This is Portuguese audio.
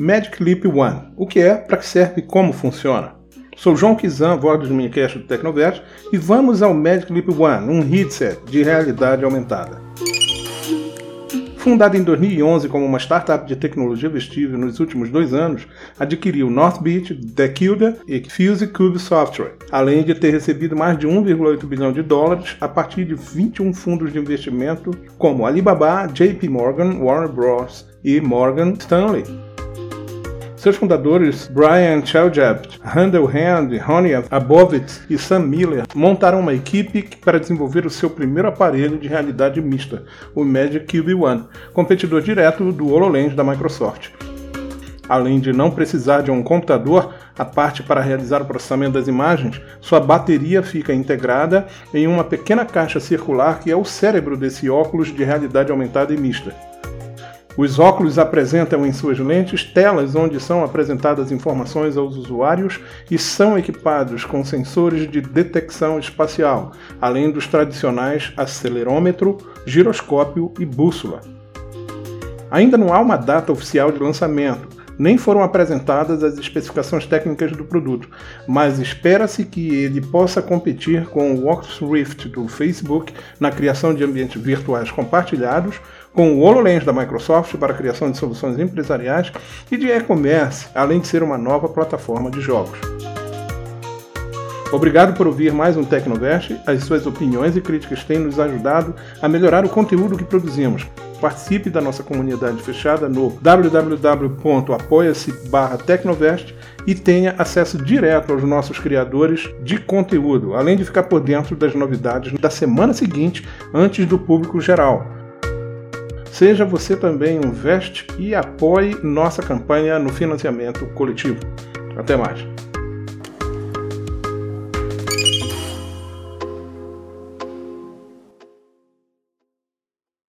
Magic Leap One. O que é, para que serve e como funciona. Sou João Kizan, voz do minicast do Tecnovert, e vamos ao Magic Leap One, um headset de realidade aumentada. Fundada em 2011 como uma startup de tecnologia vestível nos últimos dois anos, adquiriu Northbeach, Decilda e Fuse Cube Software, além de ter recebido mais de 1,8 bilhão de dólares a partir de 21 fundos de investimento como Alibaba, JP Morgan, Warner Bros. e Morgan Stanley. Seus fundadores, Brian Chaljabt, Randall Hand, Ronnie Abovitz e Sam Miller, montaram uma equipe para desenvolver o seu primeiro aparelho de realidade mista, o Magic Cube One, competidor direto do HoloLens da Microsoft. Além de não precisar de um computador, a parte para realizar o processamento das imagens, sua bateria fica integrada em uma pequena caixa circular que é o cérebro desse óculos de realidade aumentada e mista. Os óculos apresentam em suas lentes telas onde são apresentadas informações aos usuários e são equipados com sensores de detecção espacial, além dos tradicionais acelerômetro, giroscópio e bússola. Ainda não há uma data oficial de lançamento, nem foram apresentadas as especificações técnicas do produto, mas espera-se que ele possa competir com o Oculus Rift do Facebook na criação de ambientes virtuais compartilhados com o HoloLens da Microsoft para a criação de soluções empresariais e de e-commerce, além de ser uma nova plataforma de jogos. Obrigado por ouvir mais um Tecnovest. As suas opiniões e críticas têm nos ajudado a melhorar o conteúdo que produzimos. Participe da nossa comunidade fechada no www.apoia-se Tecnovest e tenha acesso direto aos nossos criadores de conteúdo, além de ficar por dentro das novidades da semana seguinte antes do público geral. Seja você também um Veste e apoie nossa campanha no financiamento coletivo. Até mais!